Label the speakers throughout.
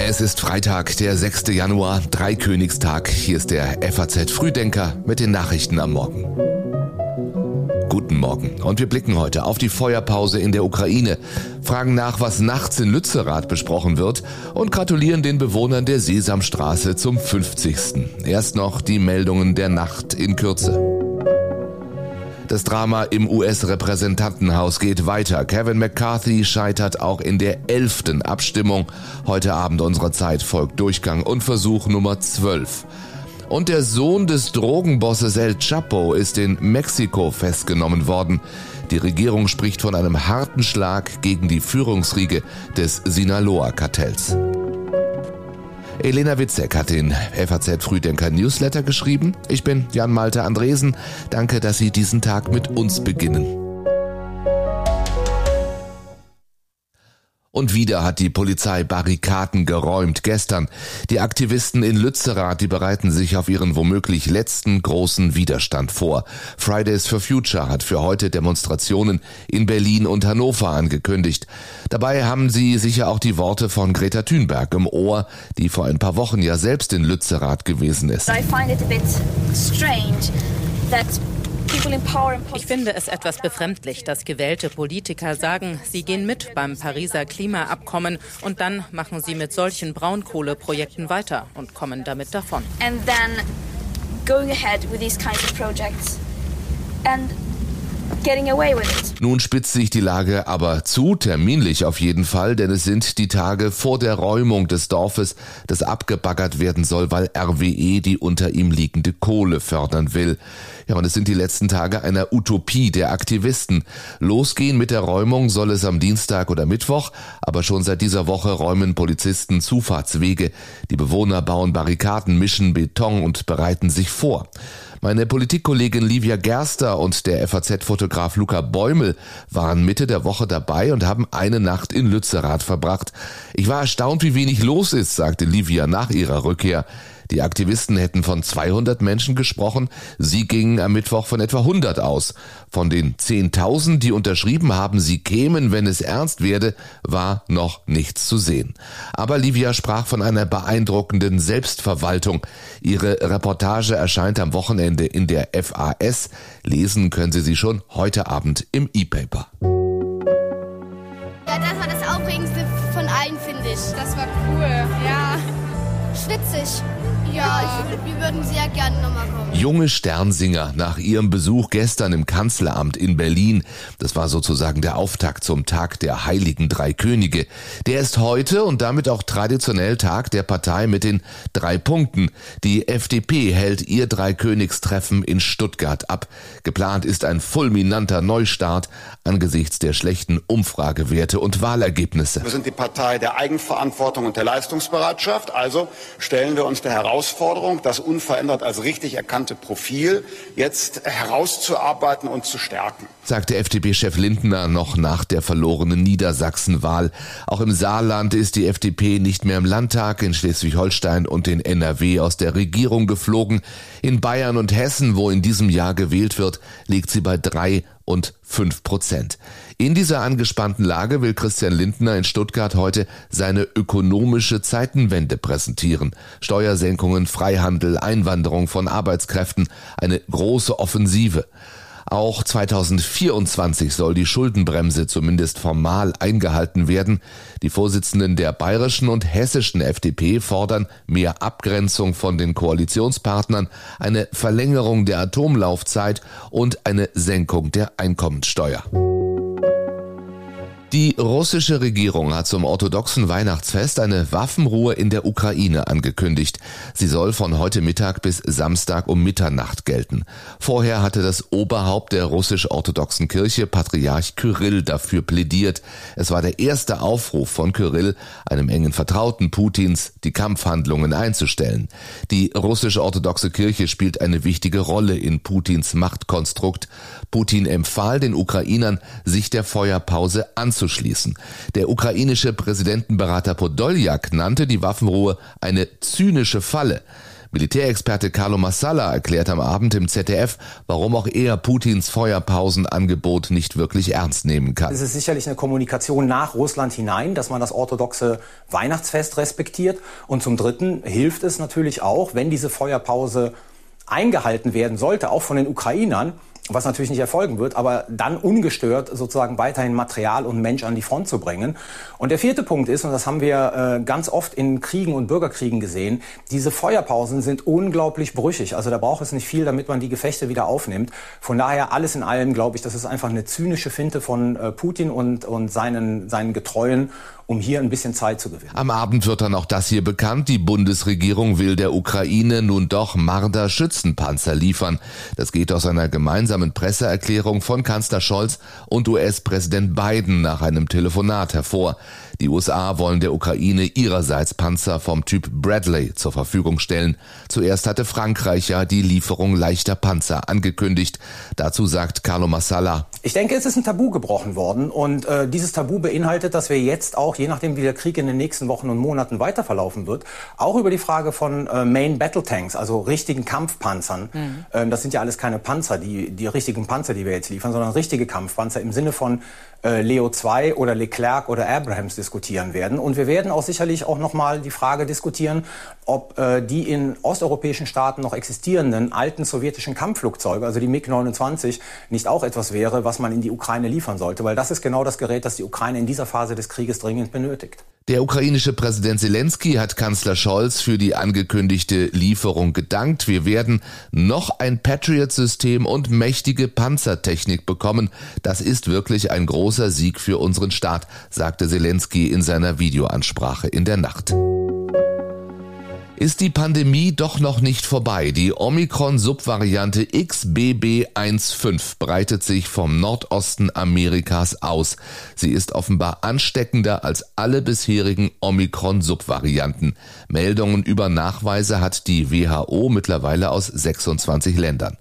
Speaker 1: Es ist Freitag, der 6. Januar, Dreikönigstag. Hier ist der FAZ Frühdenker mit den Nachrichten am Morgen. Guten Morgen. Und wir blicken heute auf die Feuerpause in der Ukraine, fragen nach, was nachts in Lützerath besprochen wird und gratulieren den Bewohnern der Sesamstraße zum 50. Erst noch die Meldungen der Nacht in Kürze. Das Drama im US-Repräsentantenhaus geht weiter. Kevin McCarthy scheitert auch in der elften Abstimmung. Heute Abend unserer Zeit folgt Durchgang und Versuch Nummer 12. Und der Sohn des Drogenbosses El Chapo ist in Mexiko festgenommen worden. Die Regierung spricht von einem harten Schlag gegen die Führungsriege des Sinaloa-Kartells. Elena Witzek hat den FAZ Frühdenker Newsletter geschrieben. Ich bin Jan Malte Andresen. Danke, dass Sie diesen Tag mit uns beginnen. Und wieder hat die Polizei Barrikaden geräumt. Gestern. Die Aktivisten in Lützerath, die bereiten sich auf ihren womöglich letzten großen Widerstand vor. Fridays for Future hat für heute Demonstrationen in Berlin und Hannover angekündigt. Dabei haben sie sicher auch die Worte von Greta Thunberg im Ohr, die vor ein paar Wochen ja selbst in Lützerath gewesen ist.
Speaker 2: Ich finde es etwas befremdlich, dass gewählte Politiker sagen, sie gehen mit beim Pariser Klimaabkommen und dann machen sie mit solchen Braunkohleprojekten weiter und kommen damit davon. And then going ahead with these kinds of projects.
Speaker 1: And nun spitzt sich die Lage aber zu, terminlich auf jeden Fall, denn es sind die Tage vor der Räumung des Dorfes, das abgebaggert werden soll, weil RWE die unter ihm liegende Kohle fördern will. Ja, und es sind die letzten Tage einer Utopie der Aktivisten. Losgehen mit der Räumung soll es am Dienstag oder Mittwoch, aber schon seit dieser Woche räumen Polizisten Zufahrtswege. Die Bewohner bauen Barrikaden, mischen Beton und bereiten sich vor. Meine Politikkollegin Livia Gerster und der FAZ-Fotograf Luca Bäumel waren Mitte der Woche dabei und haben eine Nacht in Lützerath verbracht. Ich war erstaunt, wie wenig los ist, sagte Livia nach ihrer Rückkehr. Die Aktivisten hätten von 200 Menschen gesprochen, sie gingen am Mittwoch von etwa 100 aus. Von den 10.000, die unterschrieben haben, sie kämen, wenn es ernst werde, war noch nichts zu sehen. Aber Livia sprach von einer beeindruckenden Selbstverwaltung. Ihre Reportage erscheint am Wochenende in der FAS. Lesen können Sie sie schon heute Abend im E-Paper.
Speaker 3: Ja, das war das Aufregendste von allen, finde ich. Das war cool, ja. Schwitzig. Ja, ich, wir würden sehr gerne nochmal kommen.
Speaker 1: Junge Sternsinger nach ihrem Besuch gestern im Kanzleramt in Berlin. Das war sozusagen der Auftakt zum Tag der Heiligen Drei Könige. Der ist heute und damit auch traditionell Tag der Partei mit den drei Punkten. Die FDP hält ihr Dreikönigstreffen in Stuttgart ab. Geplant ist ein fulminanter Neustart angesichts der schlechten Umfragewerte und Wahlergebnisse.
Speaker 4: Wir sind die Partei der Eigenverantwortung und der Leistungsbereitschaft. Also stellen wir uns der Herausforderung das unverändert als richtig erkannte Profil jetzt herauszuarbeiten und zu stärken.
Speaker 1: Sagte FDP-Chef Lindner noch nach der verlorenen Niedersachsen-Wahl. Auch im Saarland ist die FDP nicht mehr im Landtag, in Schleswig-Holstein und in NRW aus der Regierung geflogen. In Bayern und Hessen, wo in diesem Jahr gewählt wird, liegt sie bei drei und fünf Prozent. In dieser angespannten Lage will Christian Lindner in Stuttgart heute seine ökonomische Zeitenwende präsentieren. Steuersenkungen, Freihandel, Einwanderung von Arbeitskräften, eine große Offensive. Auch 2024 soll die Schuldenbremse zumindest formal eingehalten werden. Die Vorsitzenden der bayerischen und hessischen FDP fordern mehr Abgrenzung von den Koalitionspartnern, eine Verlängerung der Atomlaufzeit und eine Senkung der Einkommensteuer. Die russische Regierung hat zum orthodoxen Weihnachtsfest eine Waffenruhe in der Ukraine angekündigt. Sie soll von heute Mittag bis Samstag um Mitternacht gelten. Vorher hatte das Oberhaupt der russisch-orthodoxen Kirche, Patriarch Kyrill, dafür plädiert. Es war der erste Aufruf von Kyrill, einem engen Vertrauten Putins, die Kampfhandlungen einzustellen. Die russisch-orthodoxe Kirche spielt eine wichtige Rolle in Putins Machtkonstrukt. Putin empfahl den Ukrainern, sich der Feuerpause anzunehmen anzuschließen. Der ukrainische Präsidentenberater Podoljak nannte die Waffenruhe eine zynische Falle. Militärexperte Carlo Massala erklärt am Abend im ZDF, warum auch er Putins Feuerpausenangebot nicht wirklich ernst nehmen kann.
Speaker 5: Es ist sicherlich eine Kommunikation nach Russland hinein, dass man das orthodoxe Weihnachtsfest respektiert. Und zum Dritten hilft es natürlich auch, wenn diese Feuerpause eingehalten werden sollte, auch von den Ukrainern, was natürlich nicht erfolgen wird, aber dann ungestört sozusagen weiterhin Material und Mensch an die Front zu bringen. Und der vierte Punkt ist, und das haben wir äh, ganz oft in Kriegen und Bürgerkriegen gesehen, diese Feuerpausen sind unglaublich brüchig. Also da braucht es nicht viel, damit man die Gefechte wieder aufnimmt. Von daher alles in allem, glaube ich, das ist einfach eine zynische Finte von äh, Putin und, und seinen, seinen Getreuen um hier ein bisschen Zeit zu gewinnen.
Speaker 1: Am Abend wird dann auch das hier bekannt. Die Bundesregierung will der Ukraine nun doch Marder Schützenpanzer liefern. Das geht aus einer gemeinsamen Presseerklärung von Kanzler Scholz und US-Präsident Biden nach einem Telefonat hervor. Die USA wollen der Ukraine ihrerseits Panzer vom Typ Bradley zur Verfügung stellen. Zuerst hatte Frankreich ja die Lieferung leichter Panzer angekündigt. Dazu sagt Carlo Massala.
Speaker 5: Ich denke, es ist ein Tabu gebrochen worden und äh, dieses Tabu beinhaltet, dass wir jetzt auch, je nachdem wie der Krieg in den nächsten Wochen und Monaten weiterverlaufen wird, auch über die Frage von äh, Main Battle Tanks, also richtigen Kampfpanzern, mhm. ähm, das sind ja alles keine Panzer, die, die richtigen Panzer, die wir jetzt liefern, sondern richtige Kampfpanzer im Sinne von Leo 2 oder Leclerc oder Abrahams diskutieren werden. Und wir werden auch sicherlich auch nochmal die Frage diskutieren, ob äh, die in osteuropäischen Staaten noch existierenden alten sowjetischen Kampfflugzeuge, also die MiG-29, nicht auch etwas wäre, was man in die Ukraine liefern sollte. Weil das ist genau das Gerät, das die Ukraine in dieser Phase des Krieges dringend benötigt.
Speaker 1: Der ukrainische Präsident Zelensky hat Kanzler Scholz für die angekündigte Lieferung gedankt. Wir werden noch ein Patriot-System und mächtige Panzertechnik bekommen. Das ist wirklich ein großer Sieg für unseren Staat, sagte Zelensky in seiner Videoansprache in der Nacht ist die Pandemie doch noch nicht vorbei. Die Omikron-Subvariante XBB15 breitet sich vom Nordosten Amerikas aus. Sie ist offenbar ansteckender als alle bisherigen Omikron-Subvarianten. Meldungen über Nachweise hat die WHO mittlerweile aus 26 Ländern.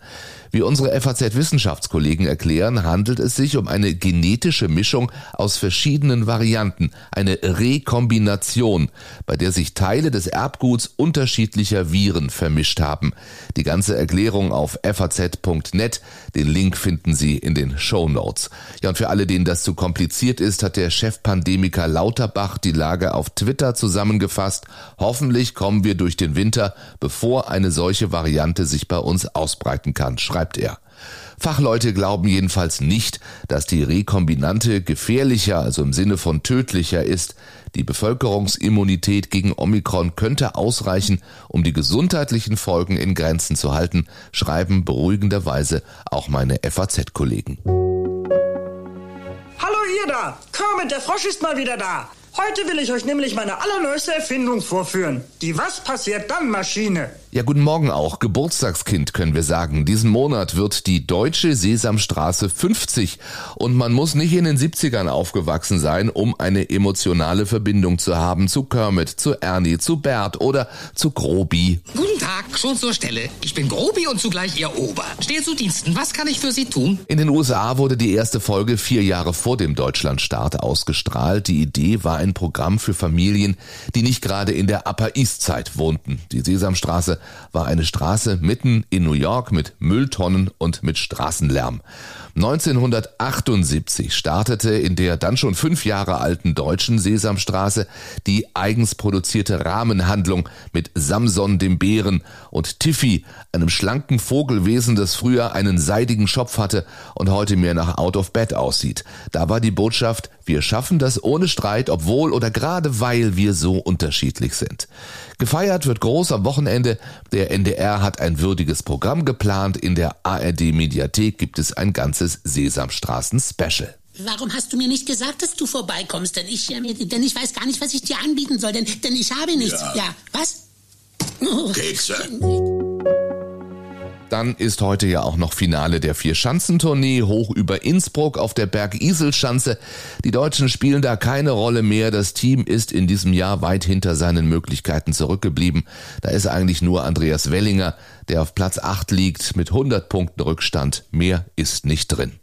Speaker 1: Wie unsere FAZ-Wissenschaftskollegen erklären, handelt es sich um eine genetische Mischung aus verschiedenen Varianten, eine Rekombination, bei der sich Teile des Erbguts unterschiedlicher Viren vermischt haben. Die ganze Erklärung auf faz.net, den Link finden Sie in den Show Notes. Ja, und für alle, denen das zu kompliziert ist, hat der Chefpandemiker Lauterbach die Lage auf Twitter zusammengefasst. Hoffentlich kommen wir durch den Winter, bevor eine solche Variante sich bei uns ausbreiten kann, schreibt schreibt er. Fachleute glauben jedenfalls nicht, dass die Rekombinante gefährlicher, also im Sinne von tödlicher ist. Die Bevölkerungsimmunität gegen Omikron könnte ausreichen, um die gesundheitlichen Folgen in Grenzen zu halten, schreiben beruhigenderweise auch meine FAZ-Kollegen.
Speaker 6: Hallo ihr da! Kermit, der Frosch ist mal wieder da! Heute will ich euch nämlich meine allerneueste Erfindung vorführen. Die Was passiert dann Maschine.
Speaker 1: Ja, guten Morgen auch. Geburtstagskind können wir sagen. Diesen Monat wird die deutsche Sesamstraße 50 und man muss nicht in den 70ern aufgewachsen sein, um eine emotionale Verbindung zu haben zu Kermit, zu Ernie, zu Bert oder zu Grobi.
Speaker 7: Guten Tag, schon zur Stelle. Ich bin Grobi und zugleich Ihr Ober. Stehe zu Diensten. Was kann ich für Sie tun?
Speaker 1: In den USA wurde die erste Folge vier Jahre vor dem Deutschlandstart ausgestrahlt. Die Idee war ein Programm für Familien, die nicht gerade in der Upper East Side wohnten. Die Sesamstraße war eine Straße mitten in New York mit Mülltonnen und mit Straßenlärm. 1978 startete in der dann schon fünf Jahre alten deutschen Sesamstraße die eigens produzierte Rahmenhandlung mit Samson dem Bären und Tiffy, einem schlanken Vogelwesen, das früher einen seidigen Schopf hatte und heute mehr nach Out of Bed aussieht. Da war die Botschaft, wir schaffen das ohne Streit, obwohl oder gerade weil wir so unterschiedlich sind. Gefeiert wird groß am Wochenende. Der NDR hat ein würdiges Programm geplant. In der ARD Mediathek gibt es ein ganzes ganzes Sesamstraßen-Special.
Speaker 8: Warum hast du mir nicht gesagt, dass du vorbeikommst? Denn ich, äh, denn ich weiß gar nicht, was ich dir anbieten soll, denn, denn ich habe nichts. Ja, ja was?
Speaker 1: Kekse. Dann ist heute ja auch noch Finale der Vier-Schanzentournee hoch über Innsbruck auf der Berg-Isel-Schanze. Die Deutschen spielen da keine Rolle mehr. Das Team ist in diesem Jahr weit hinter seinen Möglichkeiten zurückgeblieben. Da ist eigentlich nur Andreas Wellinger, der auf Platz 8 liegt mit 100 Punkten Rückstand. Mehr ist nicht drin.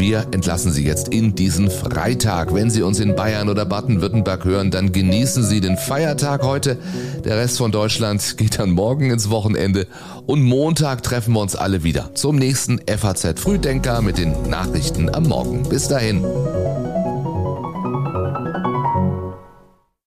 Speaker 1: Wir entlassen Sie jetzt in diesen Freitag. Wenn Sie uns in Bayern oder Baden-Württemberg hören, dann genießen Sie den Feiertag heute. Der Rest von Deutschland geht dann morgen ins Wochenende und Montag treffen wir uns alle wieder zum nächsten FAZ Frühdenker mit den Nachrichten am Morgen. Bis dahin.